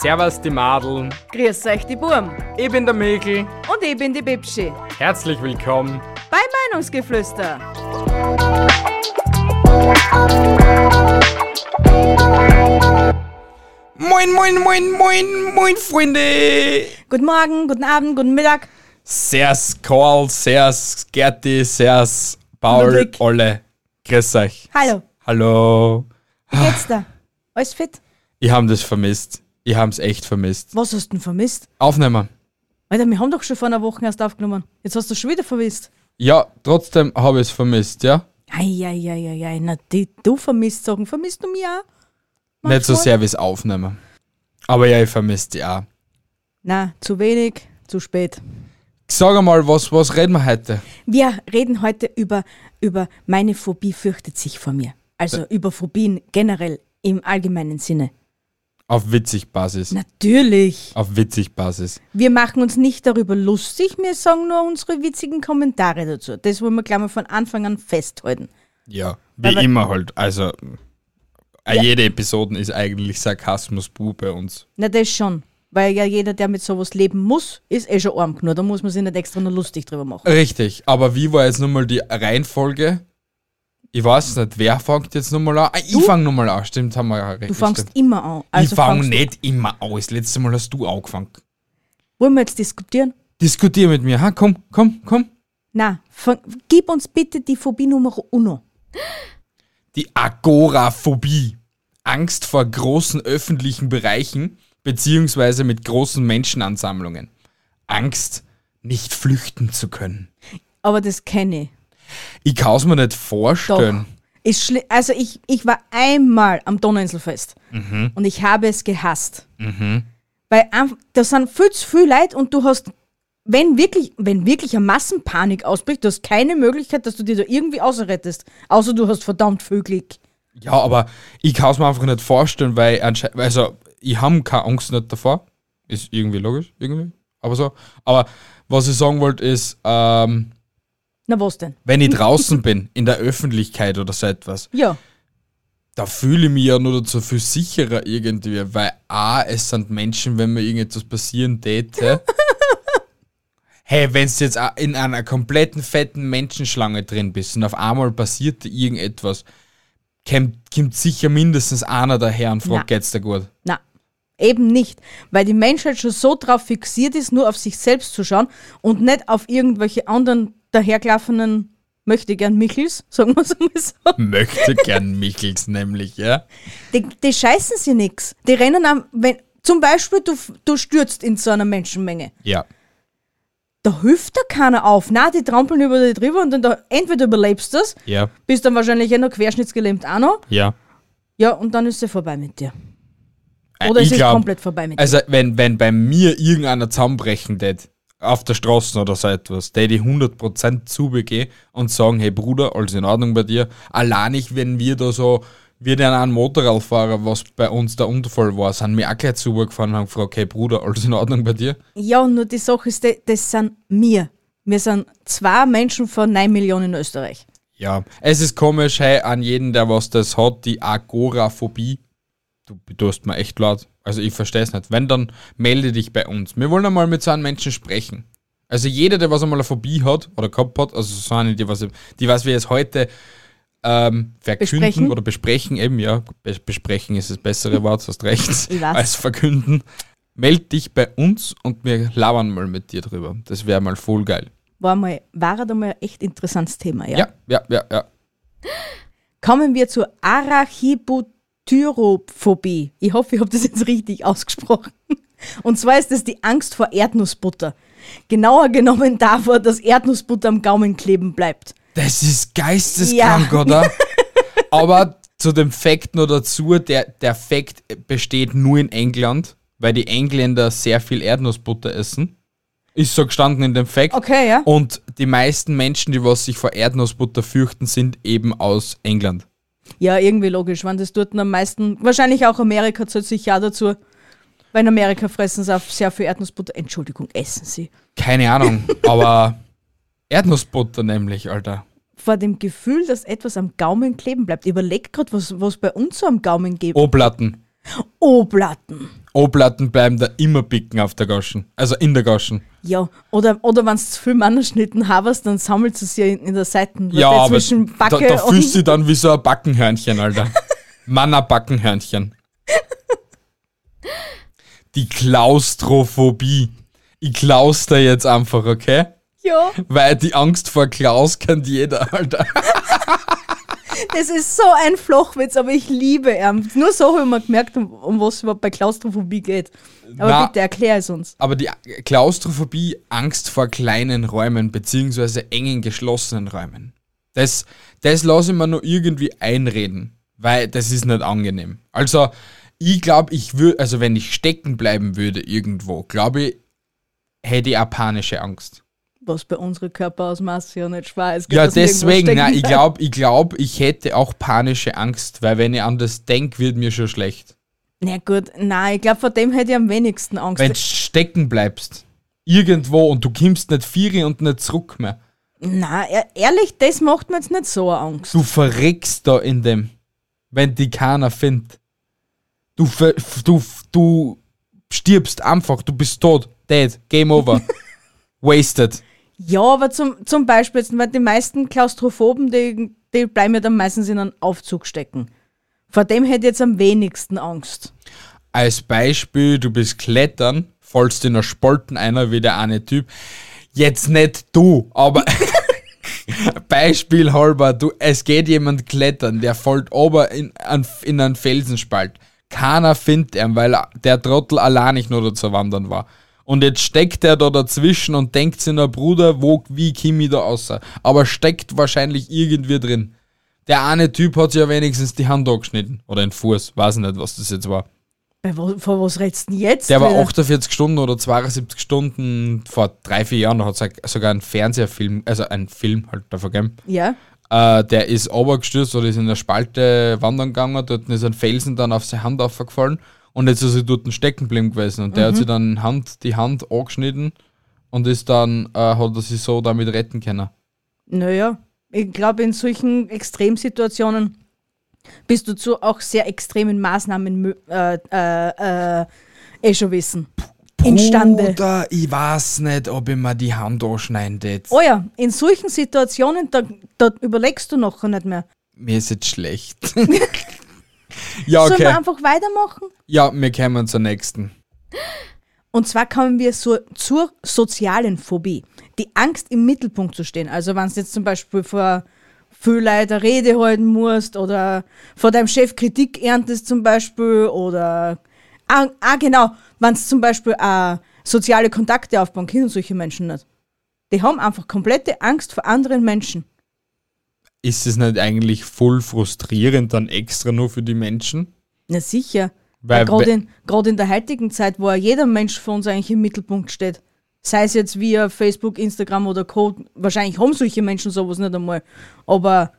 Servus die Madeln, Grüß euch, die Burm. ich bin der Mikl. Und ich bin die Bibschi. Herzlich willkommen. Bei Meinungsgeflüster. Moin, moin, moin, moin, moin, Freunde. Guten Morgen, guten Abend, guten Mittag. Servus Karl, servus Gerti, servus Paul, Ludwig. alle. Grüß euch. Hallo, Hallo. wie geht's dir? Alles fit? Ich hab das vermisst. Ich hab's echt vermisst. Was hast du denn vermisst? Aufnehmen. Alter, wir haben doch schon vor einer Woche erst aufgenommen. Jetzt hast du schon wieder vermisst. Ja, trotzdem habe ich es vermisst, ja? Eieieiei, na die, du vermisst Sachen. Vermisst du mich auch? Nicht so Manchmal? sehr wie es Aufnehmen. Aber ja, ich vermisst die auch. Na, zu wenig, zu spät. Sag einmal, was, was reden wir heute? Wir reden heute über, über meine Phobie fürchtet sich vor mir. Also über Phobien generell im allgemeinen Sinne. Auf witzig Basis. Natürlich. Auf witzig Basis. Wir machen uns nicht darüber lustig, wir sagen nur unsere witzigen Kommentare dazu. Das wollen wir gleich mal von Anfang an festhalten. Ja, wie Aber- immer halt. Also, äh, jede Episode ist eigentlich Sarkasmus pur bei uns. Na, das schon. Weil ja jeder, der mit sowas leben muss, ist eh schon arm genug. Da muss man sich nicht extra nur lustig drüber machen. Richtig, aber wie war jetzt nochmal die Reihenfolge? Ich weiß nicht, wer fängt jetzt nochmal an? Ah, ich Du? fang nochmal an, stimmt, haben wir ja recht. Du stimmt. immer an. Also ich fang fangst du- nicht immer an. Das letzte Mal hast du angefangen. Wollen wir jetzt diskutieren? Diskutier mit mir, ha? Komm, komm, komm. Na, gib uns bitte die Phobie Nummer uno. Die Agoraphobie. Angst vor großen öffentlichen Bereichen beziehungsweise mit großen Menschenansammlungen. Angst, nicht flüchten zu können. Aber das kenne ich. Ich kann es mir nicht vorstellen. Also ich, ich war einmal am Donauinselfest Mhm. und ich habe es gehasst. Weil einf- da sind viel zu viele Leute und du hast, wenn wirklich, wenn wirklich eine Massenpanik ausbricht, du hast keine Möglichkeit, dass du dir da irgendwie ausrettest. Außer du hast verdammt viel Glück. Ja, aber ich kann es mir einfach nicht vorstellen, weil also ich habe keine Angst nicht davor. Ist irgendwie logisch, irgendwie. Aber so. Aber was ich sagen wollte ist, ähm, Na was denn? wenn ich draußen bin, in der Öffentlichkeit oder so etwas, Ja, da fühle ich mich ja nur dazu viel sicherer irgendwie, weil A, es sind Menschen, wenn mir irgendetwas passieren täte. hey, wenn du jetzt in einer kompletten fetten Menschenschlange drin bist und auf einmal passiert dir irgendetwas, kommt, kommt sicher mindestens einer daher und fragt, geht's dir gut? na, eben nicht. Weil die Menschheit schon so drauf fixiert ist, nur auf sich selbst zu schauen und nicht auf irgendwelche anderen dahergelaufenen möchte gern Michels, sagen wir es mal so. Möchte gern Michels nämlich, ja? Die, die scheißen sie nix. Die rennen am, wenn, zum Beispiel du, du stürzt in so einer Menschenmenge. Ja. Da hilft da keiner auf. Na, die trampeln über dich drüber und dann da, entweder überlebst du das, Ja, bist dann wahrscheinlich eh noch querschnittsgelähmt auch noch. ja. Ja, und dann ist es vorbei mit dir. Äh, Oder ich es ist glaub- komplett vorbei mit dir. Also, wenn, wenn bei mir irgendeiner zusammenbrechen tät, auf der Straße oder so etwas, der die 100% zubegehen und sagen, hey Bruder, alles in Ordnung bei dir. Allein nicht, wenn wir da so, wir dann einen Motorradfahrer, was bei uns der Unfall war, sind wir auch gleich zugefahren und haben gefragt, hey Bruder, alles in Ordnung bei dir? Ja, nur die Sache ist, das sind wir. Wir sind zwei Menschen von 9 Millionen in Österreich. Ja, es ist komisch, hey, an jeden, der was das hat, die Agoraphobie. Du tust mir echt laut. Also ich verstehe es nicht. Wenn, dann melde dich bei uns. Wir wollen einmal mit so einem Menschen sprechen. Also jeder, der was einmal eine Phobie hat oder gehabt hat, also so eine, die was, die was wir jetzt heute ähm, verkünden Besprechen. oder besprechen, eben, ja, Bes besprechen ist das bessere Wort, hast recht, als verkünden. Meld dich bei uns und wir labern mal mit dir drüber. Das wäre mal voll geil. War, mal, war da mal ein echt interessantes Thema, ja? Ja, ja, ja, ja. Kommen wir zur Arachibutyrophobie. Ich hoffe, ich habe das jetzt richtig ausgesprochen. Und zwar ist es die Angst vor Erdnussbutter. Genauer genommen davor, dass Erdnussbutter am Gaumen kleben bleibt. Das ist geisteskrank, Ja. oder? Aber zu dem Fakt noch dazu, der, der Fakt besteht nur in England, weil die Engländer sehr viel Erdnussbutter essen. Ist so gestanden in dem Fakt. Okay, ja? Und die meisten Menschen, die was sich vor Erdnussbutter fürchten, sind eben aus England. Ja, irgendwie logisch, wenn das dort am meisten, wahrscheinlich auch Amerika zählt sich ja dazu. Weil in Amerika fressen sie auch sehr viel Erdnussbutter. Entschuldigung, essen sie. Keine Ahnung, aber Erdnussbutter nämlich, Alter. vor dem Gefühl, dass etwas am Gaumen kleben bleibt. Überleg gerade, was, was bei uns so am Gaumen gibt. O-Platten. O-Platten. O-Platten bleiben da immer picken auf der Gaschen. Also in der Gaschen. Ja, oder, oder wenn du zu viel Mannerschnitten hast, dann sammelt es ja in, in der Seite Ja, aber zwischen da, Backe da fühlst du dann wie so ein Backenhörnchen, Alter. Manna-Backenhörnchen. Die Klaustrophobie. Ich klaus da jetzt einfach, okay? Ja, Weil die Angst vor Klaus kennt jeder, Alter. das ist so ein Flochwitz, aber ich liebe ihn. Nur so habe ich mir gemerkt, um, um was es überhaupt bei Klaustrophobie geht. Aber Na. bitte erklär es uns. Aber die Klaustrophobie, Angst vor kleinen Räumen, beziehungsweise engen, geschlossenen Räumen. Das, das lasse ich mir nur irgendwie einreden, weil das ist nicht angenehm. Also, ich glaube, ich würde, also wenn ich stecken bleiben würde irgendwo, glaube ich, hätte ich auch panische Angst. Was bei unseren Körperausmaß ja nicht schwer ist. Ja, deswegen, nein, ich glaube, ich, glaub, ich hätte auch panische Angst, weil wenn ich an das denke, wird mir schon schlecht. Na gut, nein, ich glaube, vor dem hätte ich am wenigsten Angst. Wenn du stecken bleibst, irgendwo und du kommst nicht vier und nicht zurück mehr. Na, e- ehrlich, das macht mir jetzt nicht so Angst. Du verreckst da in dem, wenn die keiner findet. Du, du, du stirbst einfach, du bist tot, dead, game over, wasted. Ja, aber zum, zum Beispiel, weil die meisten Klaustrophoben, die, die bleiben ja dann meistens in einem Aufzug stecken. Vor dem hätte ich jetzt am wenigsten Angst. Als Beispiel, du bist klettern, fallst in einer Spalten einer wie der eine Typ. Jetzt nicht du, aber Beispiel halber, du, es geht jemand klettern, der fällt ober in, an, in einen Felsenspalt. Keiner findet ihn, weil er- der Trottel allein nicht nur dazu wandern war. Und jetzt steckt er da dazwischen und denkt sich, na Bruder, wo, wie ich da raus? Aber steckt wahrscheinlich irgendwie drin. Der eine Typ hat sich ja wenigstens die Hand angeschnitten. Oder den Fuß, weiß nicht, was das jetzt war. Vor was redest du denn jetzt? Der war wieder? 48 Stunden oder 72 Stunden vor drei, vier Jahren, da hat sogar einen Fernsehfilm, also einen Film halt davon gegeben. Ja, Äh, der ist runtergestürzt oder ist in der Spalte wandern gegangen, dort ist ein Felsen dann auf seine Hand aufgefallen und jetzt ist er dort stecken geblieben gewesen und der hat sich dann Hand, die Hand angeschnitten und ist dann, äh, hat er sich so damit retten können. naja, ich glaube, in solchen Extremsituationen bist du zu auch sehr extremen Maßnahmen äh, äh, äh, eh schon wissen. Imstande. Bruder, ich weiß nicht, ob ich mir die Hand anschneiden tät. Oh ja, in solchen Situationen, da, da überlegst du nachher nicht mehr. Mir ist jetzt schlecht. ja, Sollen okay. wir einfach weitermachen? Ja, wir kommen zur nächsten. Und zwar kommen wir so, zur sozialen Phobie. Die Angst im Mittelpunkt zu stehen. Also wenn du jetzt zum Beispiel vor viel Leuten eine Rede halten musst oder vor deinem Chef Kritik erntest zum Beispiel oder ah, ah genau, wenn es zum Beispiel auch soziale Kontakte aufbauen können solche Menschen nicht. Die haben einfach komplette Angst vor anderen Menschen. Ist es nicht eigentlich voll frustrierend dann extra nur für die Menschen? Na sicher. Weil- gerade in, gerade in der heutigen Zeit, wo ja jeder Mensch für uns eigentlich im Mittelpunkt steht, sei es jetzt via Facebook, Instagram oder Code, wahrscheinlich haben solche Menschen sowas nicht einmal, aber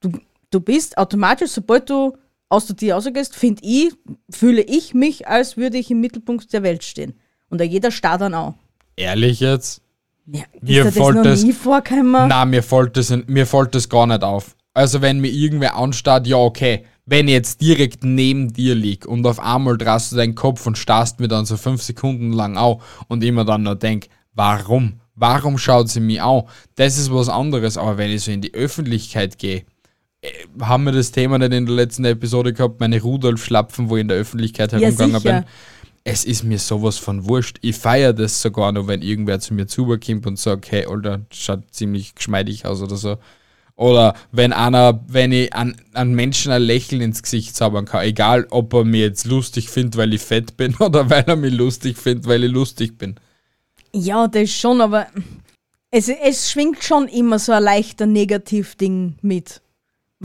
du, du bist automatisch, sobald du aus der Tür rausgehst, finde ich, fühle ich mich, als würde ich im Mittelpunkt der Welt stehen. Und da jeder starrt dann auch. Ehrlich jetzt? Ja, ist Mir das fällt das- nie vorgekommen? Na, mir fällt das, mir fällt das gar nicht auf. Also wenn mir irgendwer anstarrt, ja okay. Wenn ich jetzt direkt neben dir lieg und auf einmal drast du deinen Kopf und starrst mir dann so fünf Sekunden lang auf und immer dann noch denk, warum? Warum schaut sie mich an? Das ist was anderes. Aber wenn ich so in die Öffentlichkeit gehe, äh, haben wir das Thema nicht in der letzten Episode gehabt, meine Rudolf-Schlapfen, wo ich in der Öffentlichkeit herumgegangen sicher. bin. Es ist mir sowas von wurscht. Ich feiere das sogar noch, wenn irgendwer zu mir zukommt und sagt, hey, Alter, schaut ziemlich geschmeidig aus oder so. Oder wenn einer, wenn ich an, an Menschen ein Lächeln ins Gesicht zaubern kann, egal ob er mir jetzt lustig findet, weil ich fett bin oder weil er mich lustig findet, weil ich lustig bin. Ja, das schon, aber es, es schwingt schon immer so ein leichter Negativ-Ding mit.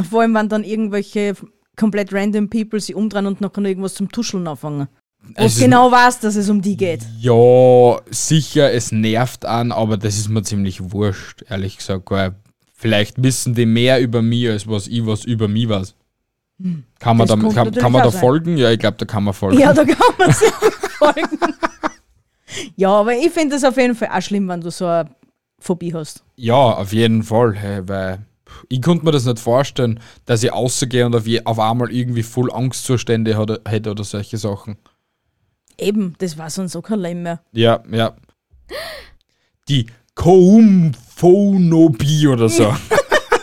Vor allem, wenn dann irgendwelche komplett random People sich umdrehen und noch irgendwas zum Tuscheln anfangen. Es Und ist- genau weiß, dass es um die geht. Ja, sicher, es nervt an, aber das ist mir ziemlich wurscht, ehrlich gesagt, weil vielleicht wissen die mehr über mich, als was ich was über mich weiß. Kann man Das da, kann, kann man da sein. folgen? Ja, ich glaube, da kann man folgen. Ja, da kann man sich folgen. Ja, aber ich finde es auf jeden Fall auch schlimm, wenn du so eine Phobie hast. Ja, auf jeden Fall, hey, weil ich konnte mir das nicht vorstellen, dass ich rausgehe und auf, je, auf einmal irgendwie voll Angstzustände hätte oder solche Sachen. Eben, das war sonst auch kein Leben mehr. Ja, ja. Die Koumphonobie oder so.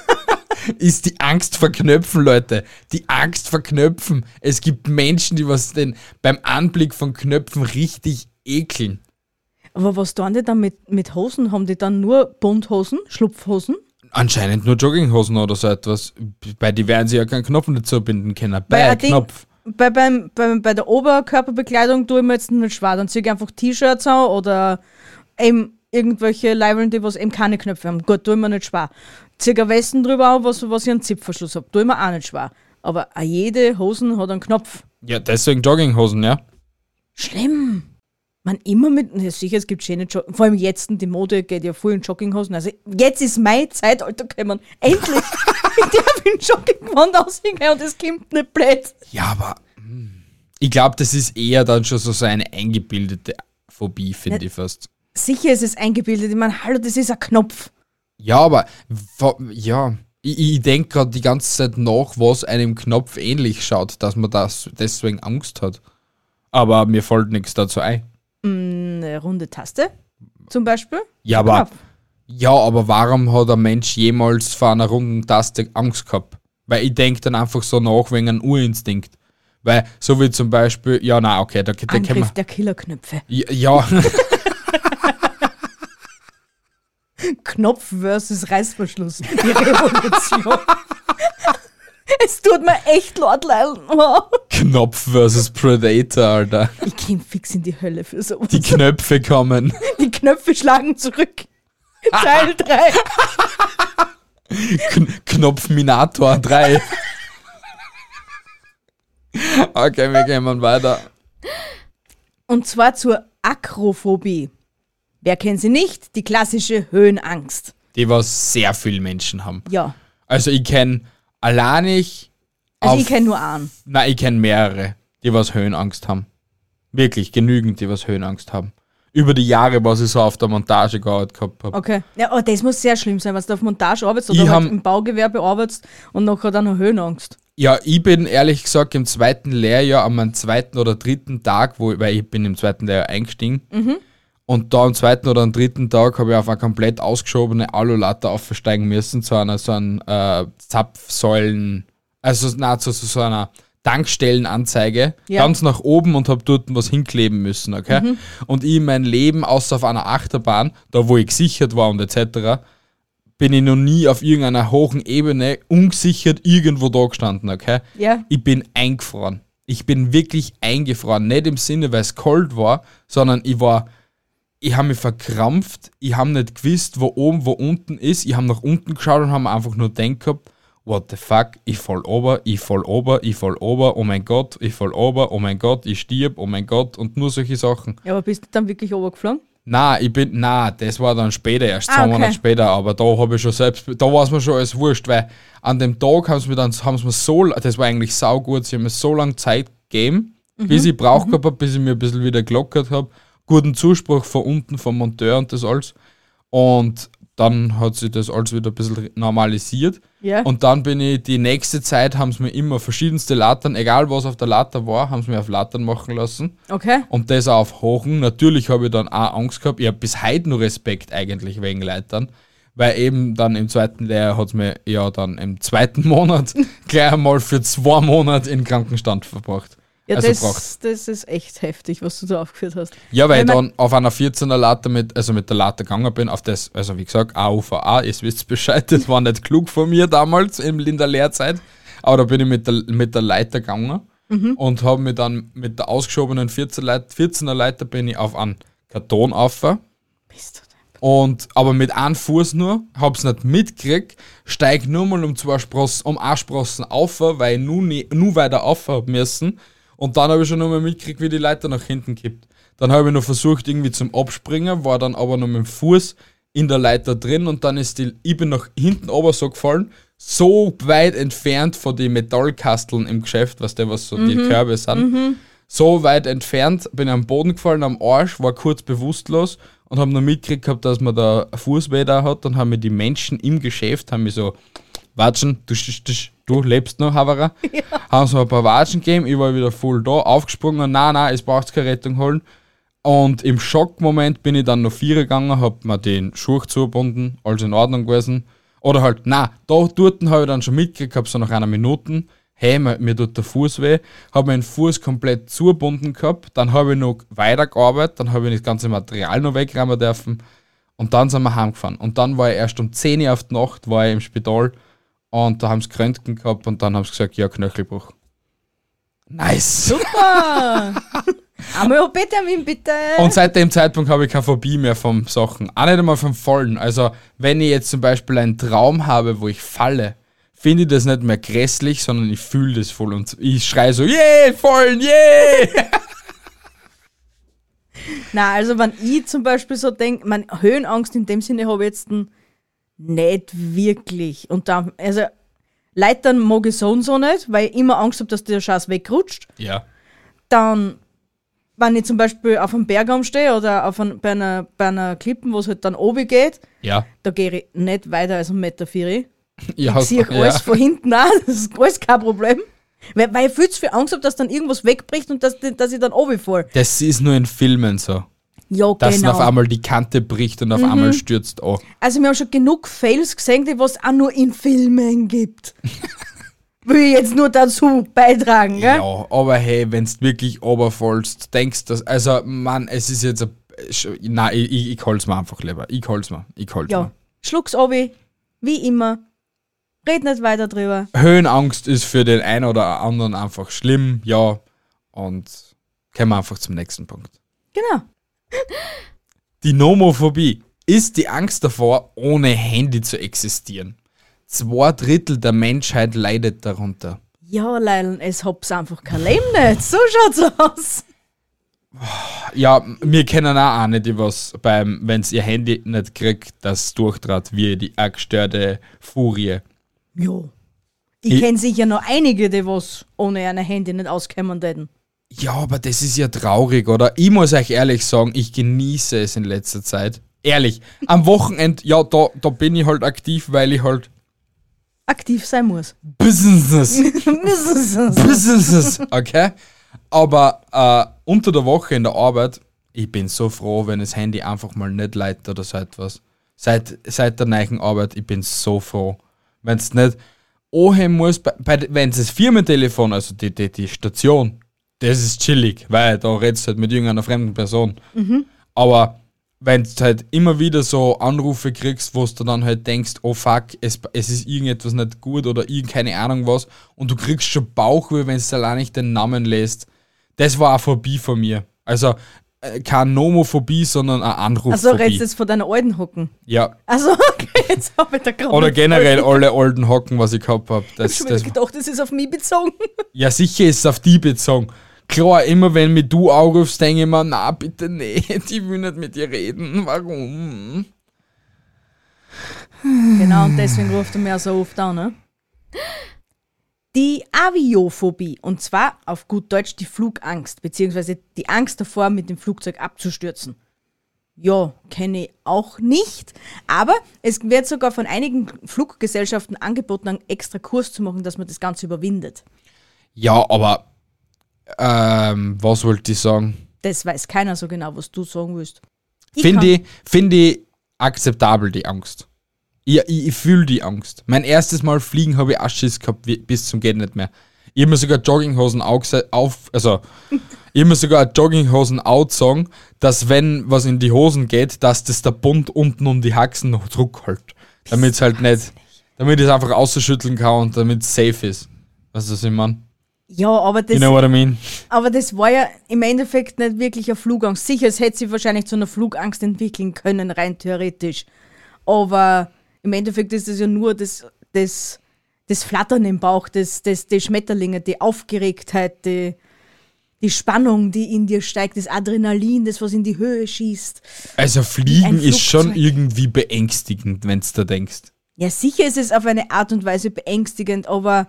ist die Angst vor Knöpfen, Leute. Die Angst vor Knöpfen. Es gibt Menschen, die was denn beim Anblick von Knöpfen richtig ekeln. Aber was tun die dann mit, mit Hosen? Haben die dann nur Bunthosen, Schlupfhosen? Anscheinend nur Jogginghosen oder so etwas. Bei die werden sie ja keinen Knopf dazu binden können. Bei, Ding- Knopf. Bei, beim, bei, bei der Oberkörperbekleidung tue ich mir jetzt nicht schwer. Dann ziehe ich einfach T-Shirts an oder eben irgendwelche Leibeln, die was eben keine Knöpfe haben. Gut, tue ich mir nicht schwer. Ziehe eine Westen drüber an, was, was ich einen Zipfverschluss habe. Tue ich mir auch nicht schwer. Aber jede Hosen hat einen Knopf. Ja, deswegen Jogginghosen, ja. Schlimm. Man immer mit, ja sicher, es gibt schöne Jog vor allem jetzt, die Mode geht ja voll in Jogginghosen. Also jetzt ist mein Zeitalter gekommen. Endlich! ich darf in Jogginghose aussehen und es kommt nicht blöd. Ja, aber hm, ich glaube, das ist eher dann schon so, so eine eingebildete Phobie, finde ich fast. Sicher ist es eingebildet. Ich meine, hallo, das ist ein Knopf. Ja, aber ja, ich, ich denke gerade die ganze Zeit nach, was einem Knopf ähnlich schaut, dass man das deswegen Angst hat. Aber mir fällt nichts dazu ein. Eine runde Taste zum Beispiel. Ja, aber, Knopf. Ja, aber warum hat ein Mensch jemals vor einer runden Taste Angst gehabt? Weil ich denke dann einfach so nach wegen einem Urinstinkt. Weil, so wie zum Beispiel, ja, na, okay, da, da können wir. Angriff der Killerknöpfe. Ja, ja, Knopf versus Reißverschluss. Die Revolution. es tut mir echt leid, leid. Knopf versus Predator, Alter. Ich komm fix in die Hölle für sowas. Die Knöpfe kommen. Die Knöpfe schlagen zurück. Teil 3. Kn Knopf Minator 3. okay, wir gehen mal weiter. Und zwar zur Akrophobie. Wer kennt sie nicht? Die klassische Höhenangst. Die was sehr viele Menschen haben. Ja. Also ich kenne allein ich. Also ich kenne nur einen. Nein, ich kenne mehrere, die was Höhenangst haben. Wirklich, genügend, die was Höhenangst haben. Über die Jahre, was ich so auf der Montage gearbeitet gehabt habe. Okay. Ja, oh, das muss sehr schlimm sein, wenn du auf Montage arbeitest oder halt im Baugewerbe arbeitest und nachher dann noch Höhenangst. Ja, ich bin ehrlich gesagt im zweiten Lehrjahr, an meinem zweiten oder dritten Tag, wo, weil ich bin im zweiten Lehrjahr eingestiegen, und da am zweiten oder am dritten Tag habe ich auf eine komplett ausgeschobene Alulatte aufsteigen müssen, zu einer so einer äh, Zapfsäulen, also na, zu, zu so einer Tankstellenanzeige, Ja. ganz nach oben und habe dort was hinkleben müssen, okay? Und ich mein Leben, außer auf einer Achterbahn, da wo ich gesichert war und etc., bin ich noch nie auf irgendeiner hohen Ebene ungesichert irgendwo da gestanden, okay? Ja. Ich bin eingefroren. Ich bin wirklich eingefroren. Nicht im Sinne, weil es kalt war, sondern ich war, ich habe mich verkrampft. Ich habe nicht gewusst, wo oben, wo unten ist. Ich habe nach unten geschaut und habe einfach nur gedacht gehabt, what the fuck, ich fall ober, ich fall ober, ich fall ober, oh mein Gott, ich fall ober, oh mein Gott, ich stirb, oh mein Gott und nur solche Sachen. Ja, aber bist du dann wirklich runtergeflogen? Na, ich bin, na, das war dann später, erst Ah, zwei okay. Monate später, aber da habe ich schon selbst, da war es mir schon alles wurscht, weil an dem Tag haben sie mir dann, haben sie mir so, das war eigentlich saugut, sie haben mir so lange Zeit gegeben, Mhm. bis ich braucht gehabt habe, bis ich mir ein bisschen wieder gelockert habe, guten Zuspruch von unten vom Monteur und das alles und dann hat sich das alles wieder ein bisschen normalisiert Ja. und dann bin ich, die nächste Zeit haben sie mir immer verschiedenste Lattern, egal was auf der Latter war, haben sie mir auf Lattern machen lassen Okay. und das auch auf Hochen. Natürlich habe ich dann auch Angst gehabt. Ich habe bis heute nur Respekt eigentlich wegen Leitern. Weil eben dann im zweiten Lehrjahr hat es mir ja dann im zweiten Monat gleich einmal für zwei Monate in Krankenstand verbracht. Ja, also das, gebracht. das ist echt heftig, was du da aufgeführt hast. Ja, weil Weil ich dann auf einer 14er Latte mit, also mit der Latte gegangen bin, auf das, also wie gesagt, AUVA, ihr wisst Bescheid, das war nicht klug von mir damals in, der Lehrzeit, aber da bin ich mit der, mit der Leiter gegangen und habe mir dann mit der ausgeschobenen 14er Leiter, 14er Leiter bin ich auf einen Karton auf Bist du denn? und aber mit einem Fuß nur, hab's nicht mitgekriegt, steig nur mal um zwei Sprossen, um eine Sprossen auf, weil ich nur, nie, nur weiter auf hab müssen. Und dann habe ich schon noch mal mitgekriegt, wie die Leiter nach hinten kippt. Dann habe ich noch versucht, irgendwie zum Abspringen, war dann aber noch mit dem Fuß in der Leiter drin und dann ist die, ich bin nach hinten ober so gefallen, so weit entfernt von den Metallkasteln im Geschäft, was der was so die Körbe sind so weit entfernt, bin am Boden gefallen, am Arsch, war kurz bewusstlos und habe noch mitgekriegt gehabt, dass man da Fußweh da hat. Dann haben mir die Menschen im Geschäft haben mich so Watschen, du, du, du lebst noch, Havara. Ja. Haben so ein paar Watschen gegeben, ich war wieder voll da, aufgesprungen, nein, nein, es braucht keine Rettung holen. Und im Schockmoment bin ich dann noch vier gegangen, hab mir den Schuh zugebunden, alles in Ordnung gewesen. Oder halt, na, da dort habe ich dann schon mitgekriegt, hab so nach einer Minute, hey, mir, mir tut der Fuß weh, habe meinen Fuß komplett zugebunden gehabt, dann habe ich noch weitergearbeitet, dann habe ich das ganze Material noch wegräumen dürfen und dann sind wir heimgefahren. Und dann war ich erst um 10 Uhr auf die Nacht, war ich im Spital und da haben sie Krönken gehabt und dann haben sie gesagt, ja, Knöchelbruch. Nice! Super! Amyopetamin bitte! Und seit dem Zeitpunkt habe ich keine Phobie mehr vom Sachen. Auch nicht einmal vom Fallen. Also, wenn ich jetzt zum Beispiel einen Traum habe, wo ich falle, finde ich das nicht mehr grässlich, sondern ich fühle das voll und ich schreie so, yeah, fallen, yeah! Na, also wenn ich zum Beispiel so denke, man Höhenangst in dem Sinne habe ich jetzt nicht wirklich. Und dann, also Leitern mag ich so und so nicht, weil ich immer Angst habe, dass der Scheiß wegrutscht. Ja. Dann, wenn ich zum Beispiel auf einem Bergarm stehe oder auf ein, bei, einer, bei einer Klippen, wo es halt dann oben geht, Ja. da gehe ich nicht weiter als 1,4 Meter. vier. ja Ich sehe alles von hinten an, das ist alles kein Problem. Weil, weil ich viel zu viel Angst habe, dass dann irgendwas wegbricht und dass, dass ich dann oben fall. Das ist nur in Filmen so. Ja, Dass genau. auf einmal die Kante bricht und auf einmal stürzt an. Also wir haben schon genug Fails gesehen, die was auch nur in Filmen gibt. Will ich jetzt nur dazu beitragen, gell? Ja, aber hey, wenn du wirklich oberfallst, denkst du, also, Mann, es ist jetzt ein. Nein, ich, ich, ich hol's mir einfach lieber. Ich hol's mir. Ich hol's Ja. mir. Schluck's obi, wie immer. Red nicht weiter drüber. Höhenangst ist für den einen oder anderen einfach schlimm, ja. Und kommen wir einfach zum nächsten Punkt. Genau. Die Nomophobie ist die Angst davor, ohne Handy zu existieren. Zwei Drittel der Menschheit leidet darunter. Ja, Leilon, es hab's einfach kein Leben nicht. So schaut's aus. Ja, wir kennen auch eine, die was beim, wenn ihr Handy nicht kriegt, das durchtrat wie die gestörte Furie. Ja. Ich, Ich- kenn sicher noch einige, die was ohne ein Handy nicht auskommen hätten. Ja, aber das ist ja traurig, oder? Ich muss euch ehrlich sagen, ich genieße es in letzter Zeit. Ehrlich. Am Wochenende, ja, da, da bin ich halt aktiv, weil ich halt Aktiv sein muss. Business. Business. Okay? Aber äh, unter der Woche in der Arbeit, ich bin so froh, wenn das Handy einfach mal nicht leitet oder so etwas. Seit, seit der neuen Arbeit, ich bin so froh. Wenn es nicht anheben muss, wenn es das Firmentelefon, also die, die, die Station, das ist chillig, weil da redest du halt mit irgendeiner fremden Person. Aber wenn du halt immer wieder so Anrufe kriegst, wo du dann halt denkst, oh fuck, es, es ist irgendetwas nicht gut oder keine Ahnung was und du kriegst schon Bauchweh, wenn du allein nicht den Namen lässt. Das war eine Phobie von mir. Also äh, keine Nomophobie, sondern eine Anrufphobie. Also redest du jetzt von deinen alten Hocken. ja. Also, okay, jetzt hab ich da gerade. Oder generell alle alten Hocken, was ich gehabt habe. Ich Das, hab schon das, wieder gedacht, das ist auf mich bezogen. ja, sicher ist es auf die bezogen. Klar, immer wenn mich du anrufst, denke ich mir, na bitte nicht, ich will nicht mit dir reden. Warum? Genau, und deswegen ruft er mir auch so oft an, ne? Die Aviophobie, und zwar auf gut Deutsch die Flugangst, beziehungsweise die Angst davor, mit dem Flugzeug abzustürzen. Ja, kenne ich auch nicht, aber es wird sogar von einigen Fluggesellschaften angeboten, einen extra Kurs zu machen, dass man das Ganze überwindet. Ja, aber ähm, was wollte ich sagen? Das weiß keiner so genau, was du sagen willst. Finde ich, find ich akzeptabel, die Angst. Ich, ich, ich fühle die Angst. Mein erstes Mal fliegen habe ich auch Schiss gehabt, wie, bis zum geht nicht mehr. Ich habe mir sogar Jogginghosen auf, also ich habe mir sogar Jogginghosen outsagen, dass wenn was in die Hosen geht, dass das der Bund unten um die Haxen noch Druck hält. Damit es halt nicht, damit ich es einfach ausschütteln kann und damit es safe ist. Weißt du, was ich meine? Ja, aber das, You know what I mean? Aber das war ja im Endeffekt nicht wirklich eine Flugangst. Sicher, es hätte sich wahrscheinlich zu einer Flugangst entwickeln können, rein theoretisch. Aber im Endeffekt ist es ja nur das, das, das Flattern im Bauch, das, das, die Schmetterlinge, die Aufgeregtheit, die, die Spannung, die in dir steigt, das Adrenalin, das, was in die Höhe schießt. Also Fliegen ist schon irgendwie beängstigend, wenn du da denkst. Ja, sicher ist es auf eine Art und Weise beängstigend, aber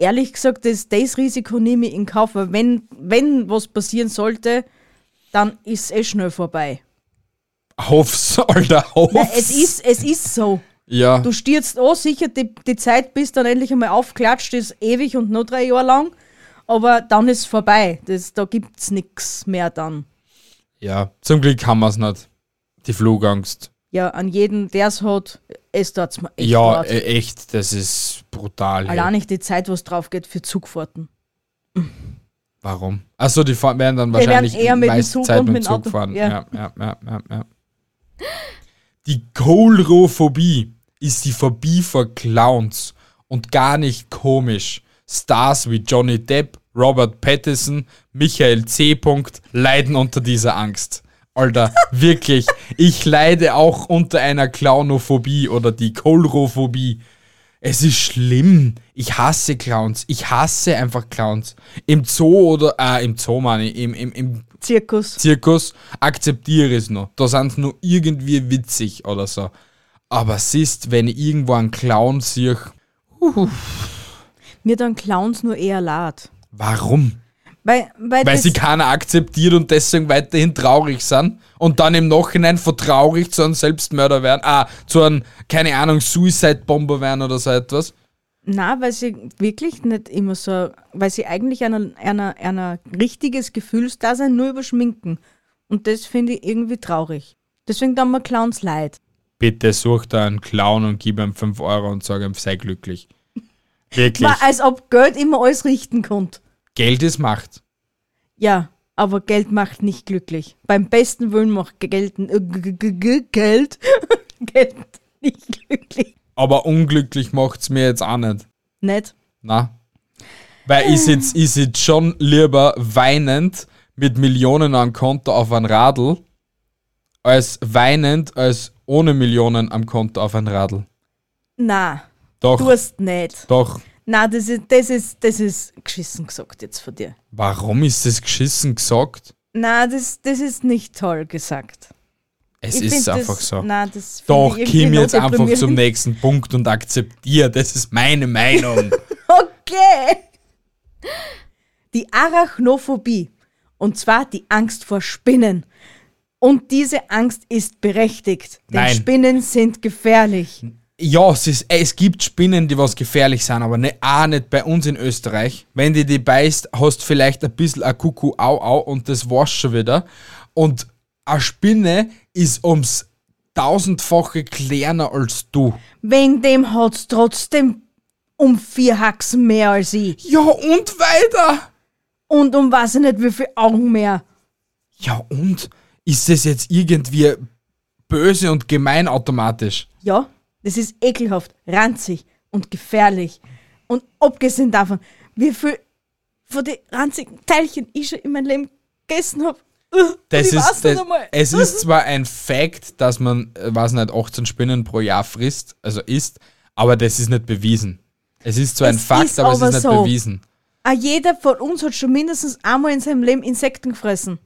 ehrlich gesagt, das, das Risiko nehme ich in Kauf, weil wenn, wenn was passieren sollte, dann ist es eh schnell vorbei. Hoff's, Alter, hoff's. Ja, es, ist, es ist so. Ja, Du stürzt an, sicher die, die Zeit, bis dann endlich einmal aufklatscht, ist ewig und nur drei Jahre lang. Aber dann ist es vorbei. Das, da gibt es nichts mehr dann. ja. Zum Glück haben wir es nicht. Die Flugangst. Ja, an jeden, der es hat, es tut's mir echt ja, leid. äh, echt, das ist brutal. Allein nicht die Zeit, was drauf geht für Zugfahrten. Warum? Achso, die fahren, werden dann Die werden wahrscheinlich eher mit dem meiste Zug Zeit und mit dem Zug Auto. fahren. Ja. Ja, ja, ja, ja. Die Kohlrophobie ist die Phobie vor Clowns und gar nicht komisch. Stars wie Johnny Depp, Robert Pattinson, Michael C. Punkt leiden unter dieser Angst. Alter, wirklich. Ich leide auch unter einer Clownophobie oder die Kohlrophobie. Es ist schlimm. Ich hasse Clowns. Ich hasse einfach Clowns. Im Zoo oder, äh, im Zoo meine ich, im, im, im Zirkus. Zirkus akzeptiere ich es noch. Da sind sie nur irgendwie witzig oder so. Aber siehst, wenn ich irgendwo einen Clown sehe, Mir dann Clowns nur eher leid. warum? Weil, weil, Weil sie keiner akzeptiert und deswegen weiterhin traurig sind und dann im Nachhinein von traurig zu einem Selbstmörder werden, ah, zu einem, keine Ahnung, Suicide-Bomber werden oder so etwas. Na, weil sie wirklich nicht immer so, weil sie eigentlich einer, einer, einer richtiges Gefühlsdasein nur überschminken. Und das finde ich irgendwie traurig. Deswegen tun mir Clowns leid. Bitte such da einen Clown und gib ihm 5 Euro und sag ihm, sei glücklich. Wirklich. Ma, als ob Geld immer alles richten konnte. Geld ist Macht. Ja, aber Geld macht nicht glücklich. Beim besten Willen macht Geld, äh, Geld, Geld nicht glücklich. Aber unglücklich macht's mir jetzt auch nicht. Nicht? Na. Weil ich sitz, ich sitz schon lieber weinend mit Millionen am Konto auf ein Radl, als weinend als ohne Millionen am Konto auf ein Radl. Na, Doch, du hast nicht. doch. Na, das ist, das ist, das ist geschissen gesagt jetzt von dir. Warum ist das geschissen gesagt? Na, das, das ist nicht toll gesagt. Es Ich ist einfach das, so. Find Doch, Kim jetzt einfach zum nächsten Punkt und akzeptier. Das ist meine Meinung. Okay. Die Arachnophobie. Und zwar die Angst vor Spinnen. Und diese Angst ist berechtigt. Denn Nein. Spinnen sind gefährlich. Ja, es, ist, es gibt Spinnen, die was gefährlich sind, aber ne, auch nicht bei uns in Österreich. Wenn die die beißt, hast vielleicht ein bisschen ein Kuckuck au au und das war's schon wieder. Und eine Spinne ist ums tausendfache kleiner als du. Wegen dem hat's trotzdem um vier Haxen mehr als ich. Ja, und weiter. Und um weiß ich nicht wie viel Augen mehr. Ja, und? Ist das jetzt irgendwie böse und gemein automatisch? Ja, das ist ekelhaft, ranzig und gefährlich. Und abgesehen davon, wie viel von den ranzigen Teilchen ich schon in meinem Leben gegessen habe. Das ich weiß ist, nicht das, es ist zwar ein Fact, dass man, äh, weiß nicht, 18 Spinnen pro Jahr frisst, also isst, aber das ist nicht bewiesen. Es ist zwar ein Es Fakt, ist aber es aber ist nicht so. bewiesen. Ah, jeder von uns hat schon mindestens einmal in seinem Leben Insekten gefressen.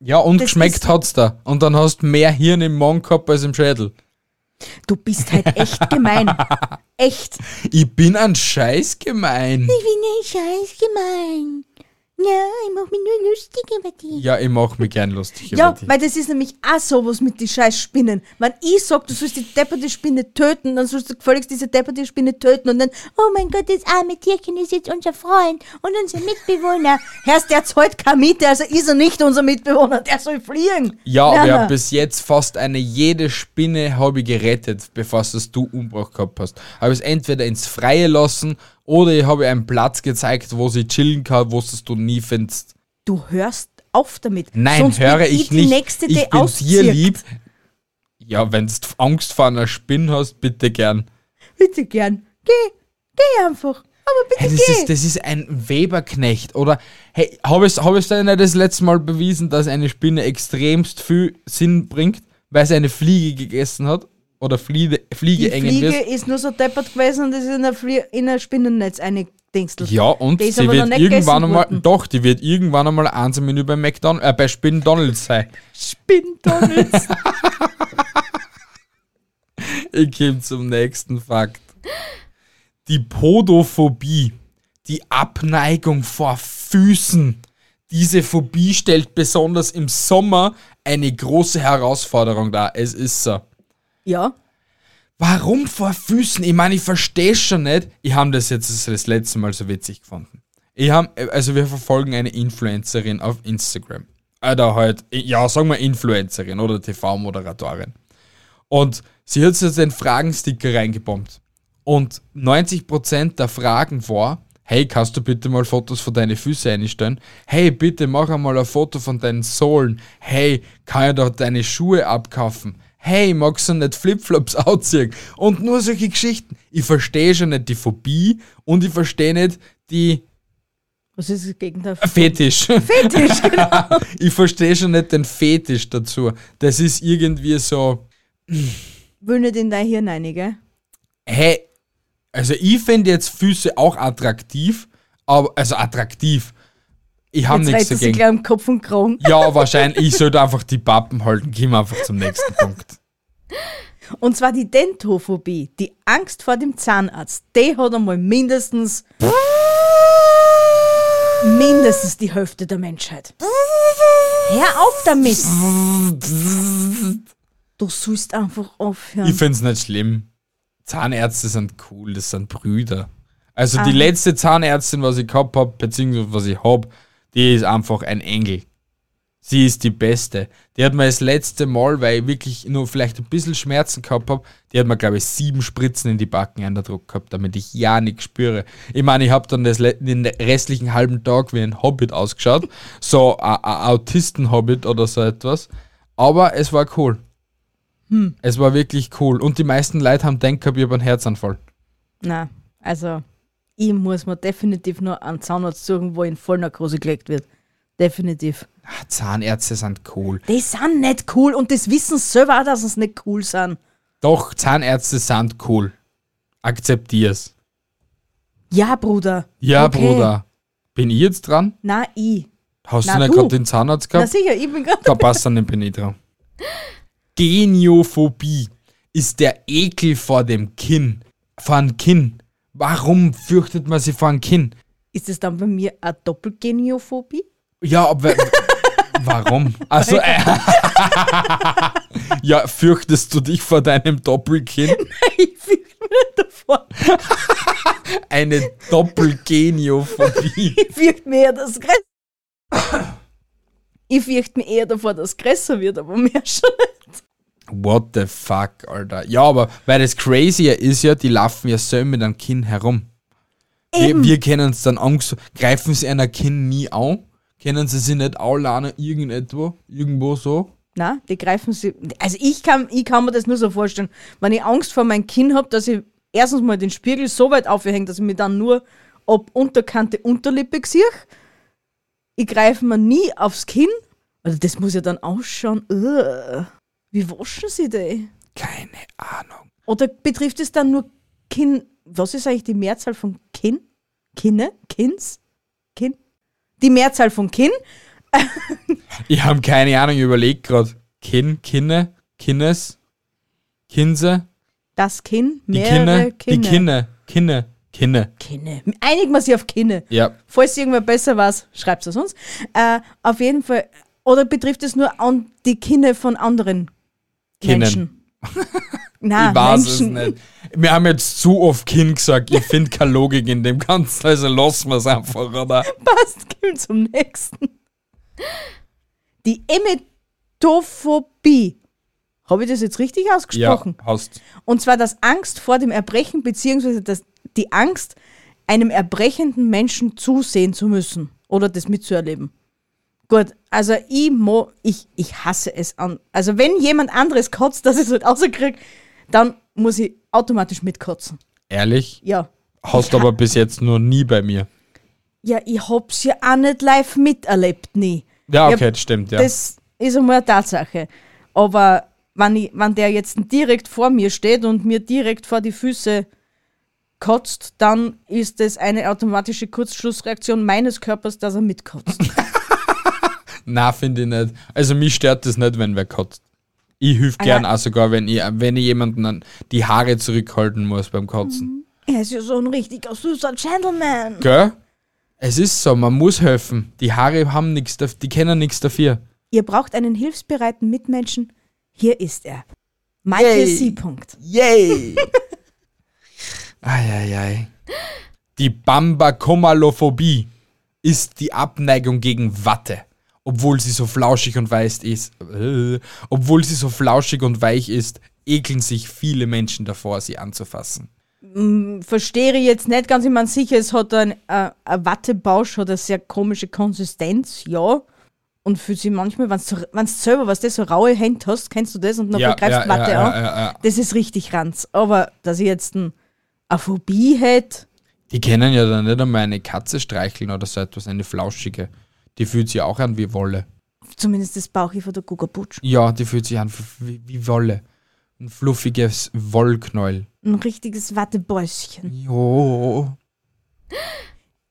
Ja, und Das geschmeckt hat's da. Und dann hast du mehr Hirn im Magen gehabt als im Schädel. Du bist halt echt gemein. Echt. Ich bin ein Scheiß gemein. Ich bin ein Scheiß gemein. Ja, ich mach mich nur lustig über die. Ja, ich mach mich gern lustig Ja, über dich. weil das ist nämlich auch sowas mit den scheiß Spinnen. Wenn ich sag, du sollst die depperte Spinne töten, dann sollst du gefälligst diese depperte Spinne töten und dann, oh mein Gott, das arme Tierchen ist jetzt unser Freund und unser Mitbewohner. Herrst, der zahlt keine Miete, also ist er nicht unser Mitbewohner, der soll fliegen. Ja, aber Nein, ich hab nein. bis jetzt fast eine jede Spinne habe ich gerettet, bevor es du umgebracht gehabt hast. Habe es entweder ins Freie lassen oder ich habe ihr einen Platz gezeigt, wo sie chillen kann, wo es du nie findest. Du hörst auf damit. Nein, Sonst höre ich die nicht. Nächste, ich bin dir lieb. Ja, wenn du Angst vor einer Spinne hast, bitte gern. Bitte gern. Geh, geh einfach. Aber bitte Hey, das, geh. ist, das ist ein Weberknecht, oder? Hey, habe ich es dir nicht das letzte Mal bewiesen, dass eine Spinne extremst viel Sinn bringt, weil sie eine Fliege gegessen hat? Oder Fliege, Fliege die Fliege ist nur so deppert gewesen und ist in ein, Flie in ein Spinnennetz eingedingstelt. Ja, und Die sie wird irgendwann einmal, doch, die wird irgendwann einmal eins im Menü bei McDonald's, äh, bei Spindonalds sein. Spindonalds. Ich komme zum nächsten Fakt. Die Podophobie, die Abneigung vor Füßen. Diese Phobie stellt besonders im Sommer eine große Herausforderung dar. Es ist so. Ja. Warum vor Füßen? Ich meine, ich verstehe schon nicht. Ich habe das jetzt das letzte Mal so witzig gefunden. Ich hab, also wir verfolgen eine Influencerin auf Instagram. Oder halt, ja, sagen wir Influencerin oder TV-Moderatorin. Und sie hat jetzt den Fragensticker reingebombt. Und 90% der Fragen war, hey, kannst du bitte mal Fotos von deinen Füßen einstellen? Hey, bitte mach einmal ein Foto von deinen Sohlen. Hey, kann ich da deine Schuhe abkaufen? Hey, magst du nicht Flipflops ausziehen? Und nur solche Geschichten. Ich verstehe schon nicht die Phobie und ich verstehe nicht die Was ist das Gegenteil? Fetisch. Fetisch, genau. ich verstehe schon nicht den Fetisch dazu. Das ist irgendwie so, Will nicht in dein Hirn rein, gell? hey, also ich finde jetzt Füße auch attraktiv, aber, also attraktiv. Ich habe nichts dagegen. gleich am Kopf und Kragen. Ja, wahrscheinlich. Ich sollte einfach die Pappen halten. Gehen wir einfach zum nächsten Punkt. Und zwar die Dentophobie, die Angst vor dem Zahnarzt. Die hat einmal mindestens mindestens die Hälfte der Menschheit. Hör auf damit! Du sollst einfach aufhören. Ich finde es nicht schlimm. Zahnärzte sind cool, das sind Brüder. Also die Aha. letzte Zahnärztin, was ich gehabt habe, beziehungsweise was ich habe, die ist einfach ein Engel. Sie ist die Beste. Die hat mir das letzte Mal, weil ich wirklich nur vielleicht ein bisschen Schmerzen gehabt habe, die hat mir, glaube ich, sieben Spritzen in die Backen eingedruckt gehabt, damit ich ja nichts spüre. Ich meine, ich habe dann den restlichen halben Tag wie ein Hobbit ausgeschaut. So ein Autisten-Hobbit oder so etwas. Aber es war cool. Es war wirklich cool. Und die meisten Leute haben gehabt, ich habe einen Herzanfall. Na, also ich muss mir definitiv nur einen Zahnarzt suchen, wo in Vollnarkose gelegt wird. Definitiv. Ah, Zahnärzte sind cool. Die sind nicht cool und das wissen sie selber auch, dass sie nicht cool sind. Doch, Zahnärzte sind cool. Akzeptier's. Ja, Bruder. Ja, Okay. Bruder. Bin ich jetzt dran? Na, ich. Hast Na, du nicht gerade den Zahnarzt Na gehabt? sicher, ich bin gerade. Da passt dann den bin ich dran. Geniophobie ist der Ekel vor dem Kinn. Vor dem Kinn. Warum fürchtet man sich vor dem Kinn? Ist das dann bei mir eine Doppelgeniophobie? Ja, aber warum? Also, äh, ja, fürchtest du dich vor deinem Doppelkinn? ich fürchte mich nicht davor. Eine Doppelgeniophobie. Ich fürchte mich eher, dass es Ich fürchte mich eher davor, dass es größer wird, aber mehr schon nicht. What the fuck, Alter. Ja, aber weil das Crazy ist ja, die laufen ja so mit einem Kinn herum. Wir, Eben. wir kennen uns dann Angst. Greifen sie einer Kinn nie an? Kennen sie sich nicht alle irgendetwo? Irgendwo so? Na, die greifen sie. Also ich kann, ich kann mir das nur so vorstellen, wenn ich Angst vor meinem Kinn habe, dass ich erstens mal den Spiegel so weit aufhänge, dass ich mir dann nur ob unterkante Unterlippe sehe. Ich greife mir nie aufs Kinn. Also das muss ja dann ausschauen. Ugh. Wie waschen sie die? Keine Ahnung. Oder betrifft es dann nur Kinn? Was ist eigentlich die Mehrzahl von Kinn? Kinne? Kinns? Kinn? Die Mehrzahl von Kinn? Ich habe keine Ahnung, überlegt gerade. Kinn, Kinne, Kinnes, Kinse, Das Kinn? die Mehrere Kinne, die Kinne, Kinne, Kinne. Kinne. Einigen wir sie auf Kinne. Ja, Falls irgendwer besser weiß, schreibt es uns. Äh, auf jeden Fall. Oder betrifft es nur an die Kinne von anderen Kinnen. Menschen? Nein, ich weiß Menschen. es nicht. Wir haben jetzt zu oft Kind gesagt. Ich finde keine Logik in dem Ganzen, also lassen wir es einfach, oder? Passt, gehen zum nächsten. Die Emetophobie. Habe ich das jetzt richtig Ja, ausgesprochen? hast. Und zwar das Angst vor dem Erbrechen, beziehungsweise das, die Angst, einem erbrechenden Menschen zusehen zu müssen oder das mitzuerleben. Gut, also ich, mo, ich, ich hasse es an. Also wenn jemand anderes kotzt, dass ich es halt rauskriege, dann muss ich automatisch mitkotzen. Ehrlich? Ja. Hast aber bis jetzt nur nie bei mir. Ja, ich hab's ja auch nicht live miterlebt, nie. Ja, okay, das stimmt, ja. Das ist einmal eine Tatsache. Aber wenn, ich, wenn der jetzt direkt vor mir steht und mir direkt vor die Füße kotzt, dann ist es eine automatische Kurzschlussreaktion meines Körpers, dass er mitkotzt. Na, finde ich nicht. Also mich stört das nicht, wenn wer kotzt. Ich hilf gern Allein- auch sogar, wenn ich, wenn ich jemanden an die Haare zurückhalten muss beim Kotzen. er ist ja so ein richtiger süßer Gentleman. Gell? Es ist so, man muss helfen. Die Haare haben nichts, die kennen nichts dafür. Ihr braucht einen hilfsbereiten Mitmenschen. Hier ist er. Michael Yay. C. Punkt. Yay! Eieiei. Die Bambakomalophobie ist die Abneigung gegen Watte. Obwohl sie so flauschig und weich ist, äh, obwohl sie so flauschig und weich ist, ekeln sich viele Menschen davor, sie anzufassen. Verstehe ich jetzt nicht ganz, ich meine, sicher, es hat ein, äh, ein Wattebausch, hat eine sehr komische Konsistenz, ja. Und für sie manchmal, wenn du wenn's selber, was das so raue Hände hast, kennst du das und dann Ja, greifst ja, Watte ja, an, ja. das ist richtig ranz. Aber dass ich jetzt ein, eine Phobie hätte, Die kennen ja dann nicht einmal eine Katze streicheln oder so etwas, eine flauschige. Die fühlt sich auch an wie Wolle. zumindest das Bauchi von der Guggerbutsch, Ja, die fühlt sich an wie, wie Wolle. Ein fluffiges Wollknäuel. ein richtiges Wattebäuschen. Jo.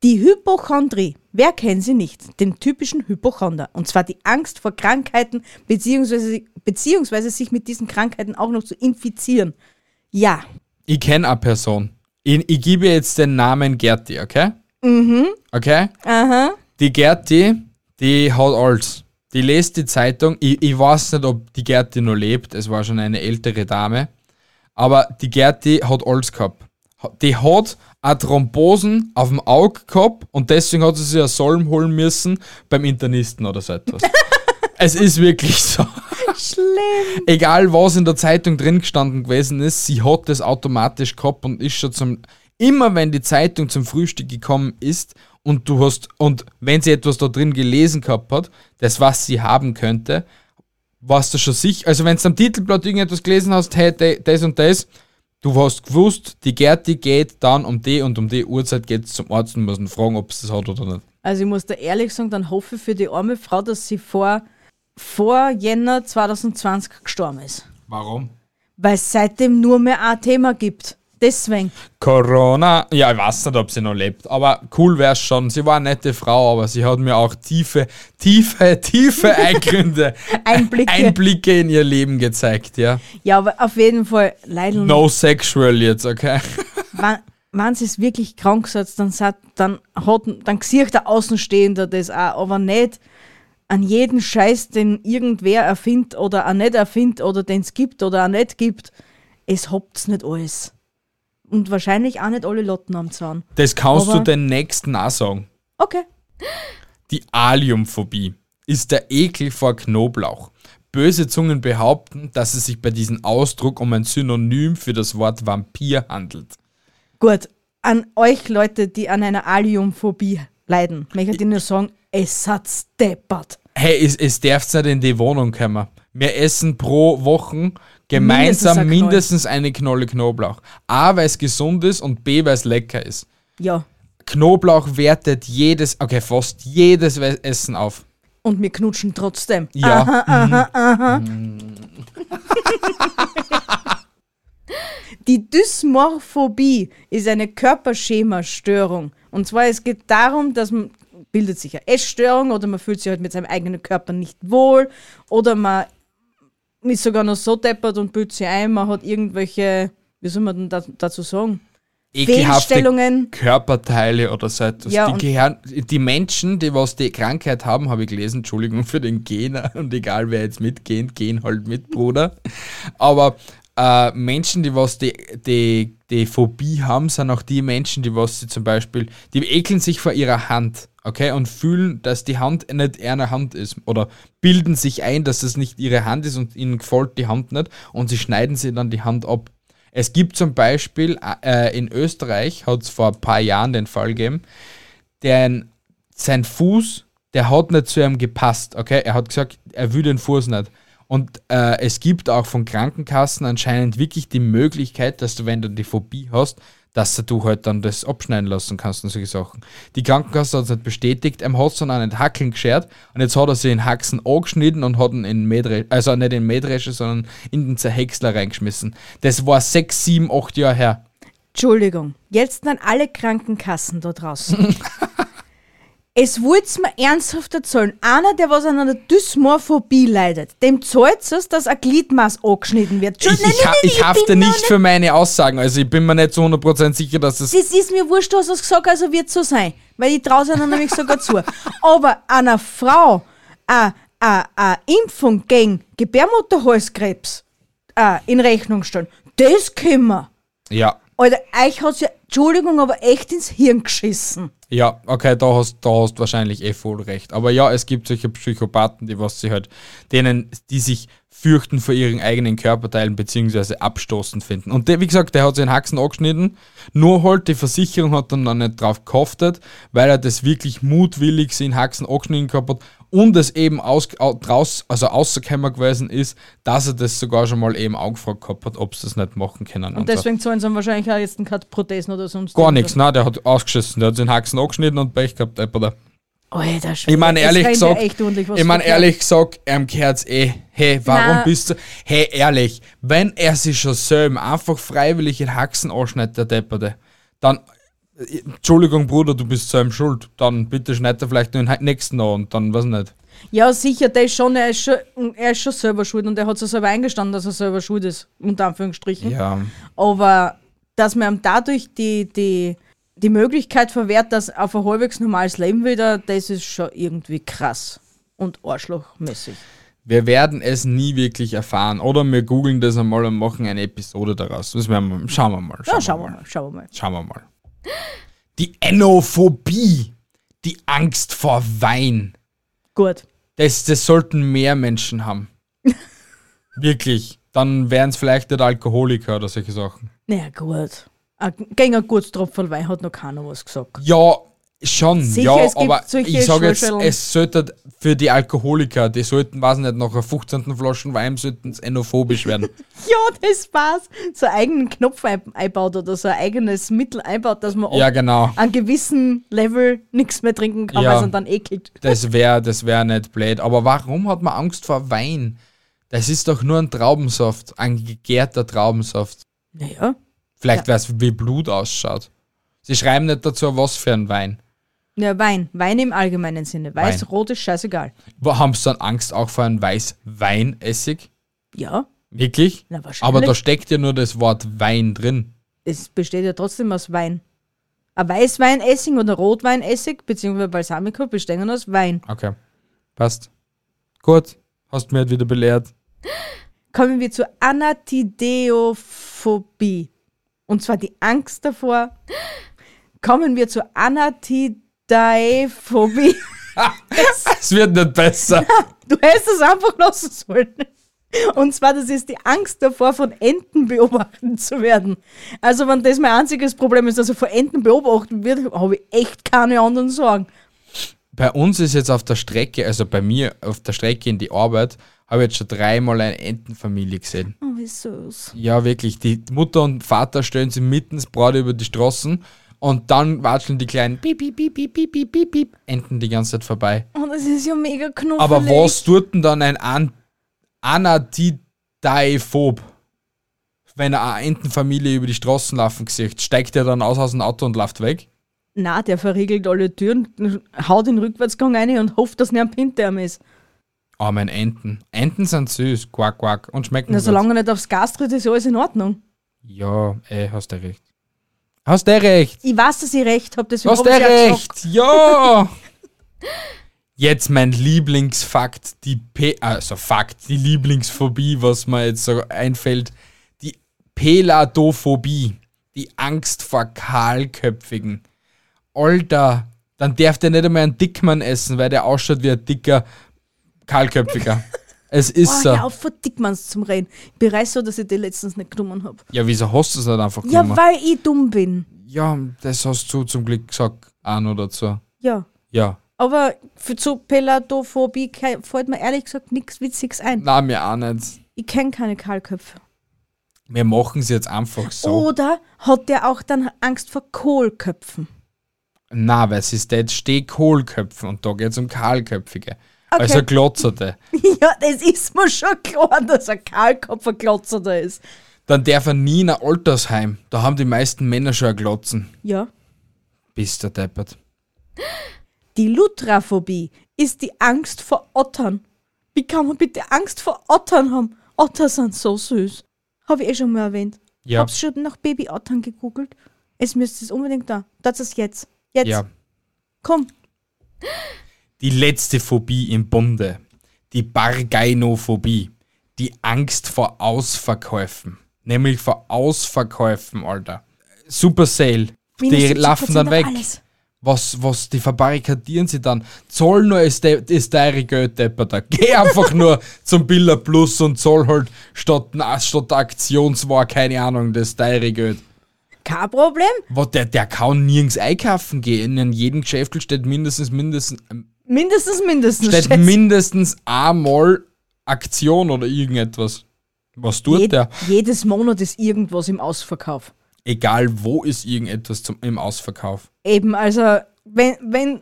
Die Hypochondrie. Wer kennt sie nicht? Den typischen Hypochonder. Und zwar die Angst vor Krankheiten beziehungsweise, beziehungsweise sich mit diesen Krankheiten auch noch zu infizieren. Ja, Ich kenne eine Person. Ich, ich gebe jetzt den Namen Gerti, okay? Mhm. Okay? aha. Die Gerti, die hat alles. Die liest die Zeitung. Ich, ich weiß nicht, ob die Gerti noch lebt. Es war schon eine ältere Dame. Aber die Gerti hat alles gehabt. Die hat eine Thrombosen auf dem Auge gehabt und deswegen hat sie sich einen Solm holen müssen beim Internisten oder so etwas. es ist wirklich so. Schlimm. Egal was in der Zeitung drin gestanden gewesen ist, sie hat das automatisch gehabt und ist schon zum. Immer wenn die Zeitung zum Frühstück gekommen ist und du hast, und wenn sie etwas da drin gelesen gehabt hat, das was sie haben könnte, warst du schon sicher. Also wenn du am Titelblatt irgendetwas gelesen hast, hey, das und das, du hast gewusst, die Gerti geht dann um die und um die Uhrzeit geht zum Arzt und muss ihn fragen, ob sie das hat oder nicht. Also ich muss da ehrlich sagen, dann hoffe ich für die arme Frau, dass sie vor, vor Jänner 2020 gestorben ist. Warum? Weil es seitdem nur mehr ein Thema gibt. Deswegen. Corona, ja, ich weiß nicht, ob sie noch lebt, aber cool wär's schon. Sie war eine nette Frau, aber sie hat mir auch tiefe, tiefe, tiefe Eingründe, Einblicke. Einblicke in ihr Leben gezeigt, ja. Ja, aber auf jeden Fall, Leidl, No sexual jetzt, okay? wenn, wenn sie es wirklich krank setzt, dann, dann, hat, dann sieht der Außenstehende das auch, aber nicht an jeden Scheiß, den irgendwer erfindet oder auch nicht erfindet oder den es gibt oder auch nicht gibt. Es habt's nicht alles. Und wahrscheinlich auch nicht alle Lotten am Zaun. Das kannst Aber- du den nächsten auch sagen. Okay. Die Aliumphobie ist der Ekel vor Knoblauch. Böse Zungen behaupten, dass es sich bei diesem Ausdruck um ein Synonym für das Wort Vampir handelt. Gut, an euch Leute, die an einer Aliumphobie leiden, möchte ich nur sagen, es hat steppert. Hey, es, es darf nicht in die Wohnung kommen. Wir essen pro Woche gemeinsam Mindestens ein mindestens eine Knolle Knoblauch. A, weil es gesund ist und B, weil es lecker ist. Ja. Knoblauch wertet jedes, okay, fast jedes Essen auf. Und wir knutschen trotzdem. Ja. Die Dysmorphobie ist eine Körperschema-Störung. Und zwar, es geht darum, dass man bildet sich eine Essstörung oder man fühlt sich halt mit seinem eigenen Körper nicht wohl oder man ist sogar noch so deppert und bildet sich ein, man hat irgendwelche, wie soll man denn da, dazu sagen? Ekelhafte. Körperteile oder so etwas. Ja, die, gehören, die Menschen, die was die Krankheit haben, habe ich gelesen, Entschuldigung für den Gena und egal wer jetzt mitgeht, gehen halt mit, Bruder. Aber äh, Menschen, die was die, die, die Phobie haben, sind auch die Menschen, die was sie zum Beispiel, die ekeln sich vor ihrer Hand, okay, und fühlen, dass die Hand nicht ihre Hand ist oder bilden sich ein, dass es nicht ihre Hand ist und ihnen gefällt die Hand nicht und sie schneiden sie dann die Hand ab. Es gibt zum Beispiel äh, in Österreich, hat es vor ein paar Jahren den Fall gegeben, der sein Fuß, der hat nicht zu ihm gepasst, okay? Er hat gesagt, er will den Fuß nicht. Und äh, es gibt auch von Krankenkassen anscheinend wirklich die Möglichkeit, dass du, wenn du die Phobie hast, dass du halt dann das abschneiden lassen kannst und solche Sachen. Die Krankenkasse hat es nicht bestätigt, er hat es dann nicht Hackeln geschert und jetzt hat er sich in Haxen angeschnitten und hat ihn in Mähdrescher, also nicht in Mähdrescher, sondern in den Zerhäcksler reingeschmissen. Das war sechs, sieben, acht Jahre her. Entschuldigung, jetzt an alle Krankenkassen da draußen. es wollt's mir ernsthaft erzählen. Einer, der was an einer Dysmorphobie leidet, dem zahlt es, dass ein Gliedmaß angeschnitten wird. Ich, ich, ha- ich hafte nicht für meine Aussagen, also ich bin mir nicht zu 100% sicher, dass es Das ist mir wurscht, du hast es gesagt, also wird so sein. Weil ich traue es nämlich sogar zu. Aber einer Frau eine, eine, eine Impfung gegen Gebärmutterhalskrebs auch in Rechnung stellen. Das können wir. Ja, Alter, euch hat's ja, Entschuldigung, aber echt ins Hirn geschissen. ja, okay, da hast da hast wahrscheinlich eh voll recht. Aber ja, es gibt solche Psychopathen, die was sie halt, denen, die sich fürchten vor ihren eigenen Körperteilen beziehungsweise abstoßend finden. Und der, wie gesagt, der hat den Haxen angeschnitten, nur halt die Versicherung hat dann noch nicht drauf gehaftet, weil er das wirklich mutwillig in Haxen angeschnitten gehabt hat und es eben aus, au- draus, also rausgekommen gewesen ist, dass er das sogar schon mal eben angefragt gehabt hat, ob sie das nicht machen können. Und so. deswegen zahlen sie wahrscheinlich auch jetzt keine Prothesen oder sonst Gar nichts, nein, der hat ausgeschissen, der hat den Haxen angeschnitten und Pech gehabt, Alter. Alter, Ich meine, ehrlich gesagt, was ich meine, ehrlich gesagt, ihm gehört's eh. Hey, warum Na. bist du, hey, ehrlich, wenn er sich schon selber einfach freiwillig in Haxen anschneidet, der Depperte, dann, Entschuldigung, Bruder, du bist selber schuld, dann bitte schneid er vielleicht nur den nächsten an und dann, weiß nicht. Ja, sicher, der ist schon, er ist schon, er ist schon selber schuld und er hat sich selber eingestanden, dass er selber schuld ist, unter Anführungsstrichen. Ja, Aber dass man ihm dadurch die, die, die Möglichkeit verwehrt, dass auf ein halbwegs normales Leben wieder, das ist schon irgendwie krass und arschlochmäßig. wir werden es nie wirklich erfahren. Oder wir googeln das einmal und machen eine Episode daraus. Das werden wir, schauen wir mal. Ja, schauen wir mal, schauen wir mal. Schauen wir mal. Die Enophobie, die Angst vor Wein. Gut. Das, das sollten mehr Menschen haben. Wirklich. Dann wären es vielleicht nicht Alkoholiker oder solche Sachen. Naja, gut. Ein, gegen ein gutes Tropfen Wein hat noch keiner was gesagt. Ja, schon. Sicher, ja, aber ich sage jetzt, es sollte für die Alkoholiker, die sollten, weiß nicht, nach einer 15. Flaschen Wein sollten es enophobisch werden. Ja, das war's. So einen eigenen Knopf ein, einbaut oder so ein eigenes Mittel einbaut, dass man ja, genau. einem gewissen Level nichts mehr trinken kann, Ja. weil es dann ekelt. Das wäre das wär nicht blöd. Aber warum hat man Angst vor Wein? Das ist doch nur ein Traubensaft, ein gegärter Traubensaft. Naja. Vielleicht weiß wie Blut ausschaut. Sie schreiben nicht dazu, was für ein Wein. Ja, Wein. Wein im allgemeinen Sinne. Weiß, Wein. rot ist scheißegal. Haben sie dann Angst auch vor einem Weißweinessig? Ja, Wirklich? na wahrscheinlich. Aber da steckt ja nur das Wort Wein drin. es besteht ja trotzdem aus Wein. Ein Weißweinessig oder Rotweinessig, beziehungsweise Balsamico, bestehen aus Wein. Okay. Passt. Gut. Hast mir halt wieder belehrt. Kommen wir zur Anatideophobie. Und zwar die Angst davor. Kommen wir zur Anatidaephobie. Es wird nicht besser. Du hättest es einfach lassen sollen. Und zwar, das ist die Angst davor, von Enten beobachtet zu werden. Also, wenn das mein einziges Problem ist, dass er von Enten beobachtet wird, habe ich echt keine anderen Sorgen. Bei uns ist jetzt auf der Strecke, also bei mir auf der Strecke in die Arbeit, habe ich jetzt schon dreimal eine Entenfamilie gesehen. Oh, wie süß. Ja, wirklich. Die Mutter und Vater stellen sie mitten gerade über die Straßen und dann watscheln die kleinen Piep, Piep, Piep, Piep, Piep, Piep, Piep, Piep, Enten die ganze Zeit vorbei. Oh, das ist ja mega knuffelig. Aber was tut denn dann ein An Anatidaephob? Wenn er eine Entenfamilie über die Straßen laufen sieht, steigt er dann aus aus dem Auto und läuft weg? Na, der verriegelt alle Türen, haut den Rückwärtsgang rein und hofft, dass nicht hinter ihm ist. Oh, mein Enten. Enten sind süß, quack, quack und schmecken Na, gut. solange er nicht aufs Gas tritt, ist alles in Ordnung. Ja, ey, hast du recht. Hast du recht. Ich weiß, dass ich recht habe, deswegen Hast du gesagt. recht. Ja. Jetzt mein Lieblingsfakt, die P also Fakt, die Lieblingsphobie, was mir jetzt so einfällt, die Peladophobie, die Angst vor Kahlköpfigen. Alter, dann darf der nicht einmal einen Dickmann essen, weil der ausschaut wie ein dicker Kahlköpfiger. es ist Oh, so. hör auf, Dickmanns zum Reden. Ich bereue so, dass ich die letztens nicht genommen habe. Ja, wieso hast du es nicht einfach Ja, genommen? weil ich dumm bin. Ja, das hast du zum Glück gesagt, ein oder so. Ja. Ja. Aber für zu Peladophobie fällt mir ehrlich gesagt nichts Witziges ein. Na, mir auch nicht. Ich kenne keine Kahlköpfe. Wir machen es jetzt einfach so. Oder hat der auch dann Angst vor Kohlköpfen? Na, weil es ist jetzt Stehkohlköpfe und da geht es um Kahlköpfige. Okay. Also Glotzerte. ja, das ist mir schon klar, dass ein Kahlkopf ein Glotzer da ist. Dann darf er nie in ein Altersheim. Da haben die meisten Männer schon ein Glotzen. Ja. Bist du deppert. Die Lutraphobie ist die Angst vor Ottern. Wie kann man bitte Angst vor Ottern haben? Otter sind so süß. Habe ich eh schon mal erwähnt. Ja. Hab's schon nach Babyottern gegoogelt. Es müsste es unbedingt da. Das ist jetzt. Jetzt. Ja. Komm. Die letzte Phobie im Bunde. Die Bargainophobie. die Angst vor Ausverkäufen. Nämlich vor Ausverkäufen, Alter. Super Sale. Die 70% laufen dann weg. alles. Was, was, die verbarrikadieren sie dann. Zoll nur ist, de, ist deine Geld, Depperter. Geh einfach nur zum Biller Plus und zoll halt statt, na, statt Aktionswar, keine Ahnung, das deine Geld. Kein Problem. Was, der, der kann nirgends einkaufen gehen. In jedem Geschäft steht mindestens, mindestens, ähm, Mindestens, mindestens. steht schätze- mindestens einmal Aktion oder irgendetwas. Was tut Jed der? Jedes Monat ist irgendwas im Ausverkauf. Egal wo ist irgendetwas zum, im Ausverkauf. Eben, also, wenn, wenn,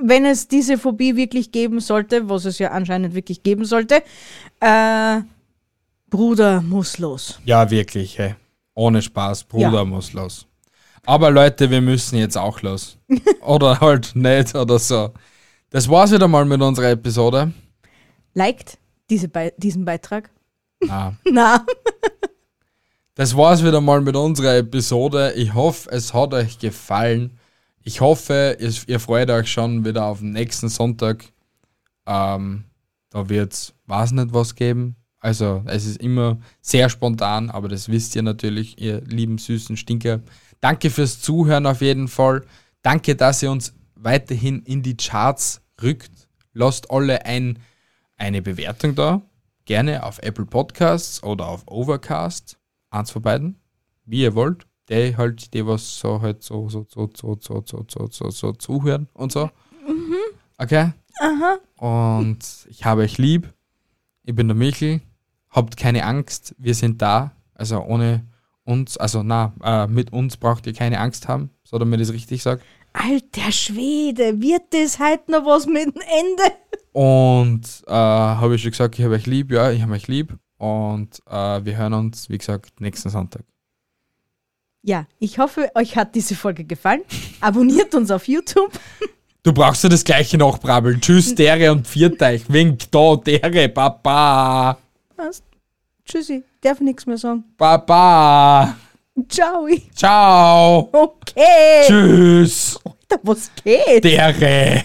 wenn es diese Phobie wirklich geben sollte, was es ja anscheinend wirklich geben sollte, äh, Bruder muss los. Ja, wirklich, hey. Ohne Spaß, Bruder Ja. muss los. Aber Leute, wir müssen jetzt auch los. oder halt nicht oder so. Das war's wieder mal mit unserer Episode. Liked diese Be diesen Beitrag? Ah. Na, Das war's wieder mal mit unserer Episode. Ich hoffe, es hat euch gefallen. Ich hoffe, ihr, ihr freut euch schon wieder auf den nächsten Sonntag. Ähm, da wird's, weiß nicht was geben. Also, es ist immer sehr spontan, aber das wisst ihr natürlich, ihr lieben süßen Stinker. Danke fürs Zuhören auf jeden Fall. Danke, dass ihr uns weiterhin in die Charts rückt. Lasst alle ein, eine Bewertung da. Gerne auf Apple Podcasts oder auf Overcast. Eins von beiden. Wie ihr wollt. Die halt, die was so halt so, so, so, so, so, so, so, so, so zuhören und so. Okay? aha. Und ich habe euch lieb. Ich bin der Michel. Habt keine Angst. Wir sind da. Also ohne uns, also na, äh, mit uns braucht ihr keine Angst haben. So, damit ich es richtig sage. Alter Schwede, wird das heute noch was mit dem Ende? Und äh, habe ich schon gesagt, ich habe euch lieb. Ja, ich habe euch lieb. Und äh, wir hören uns, wie gesagt, nächsten Sonntag. Ja, ich hoffe, euch hat diese Folge gefallen. Abonniert uns auf YouTube. Du brauchst ja das gleiche noch brabbeln. Tschüss, Dere und Vierteich. Wink da, Dere, Baba. Passt. Tschüssi, darf nichts mehr sagen. Baba. Ciao. Ciao. Okay. Tschüss, Alter, was geht? Dere.